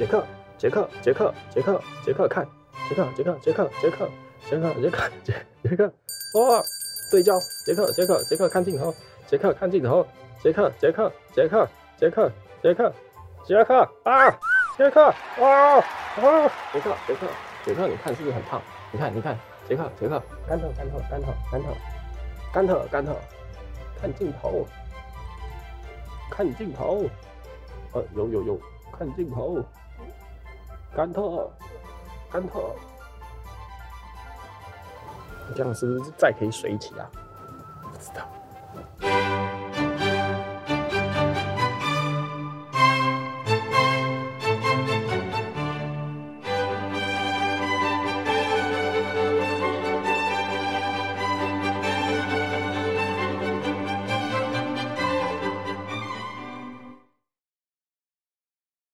杰克，杰克，杰克，杰克，杰克，看，杰克，杰克，杰克，杰克，杰克，杰克，杰杰克，哇，对焦，杰克，杰克，杰克看镜头，杰克看镜头，杰克，杰克，杰克，杰克，杰克，杰克啊，杰克啊啊，杰克，杰克，杰克，你看是不是很胖？你看，你看，杰克，杰克，干特，干特，干特，干特，干特，干特，看镜头，看镜头，呃，有有有，看镜头，干特，干特，这样是不是再可以水起啊？不知道。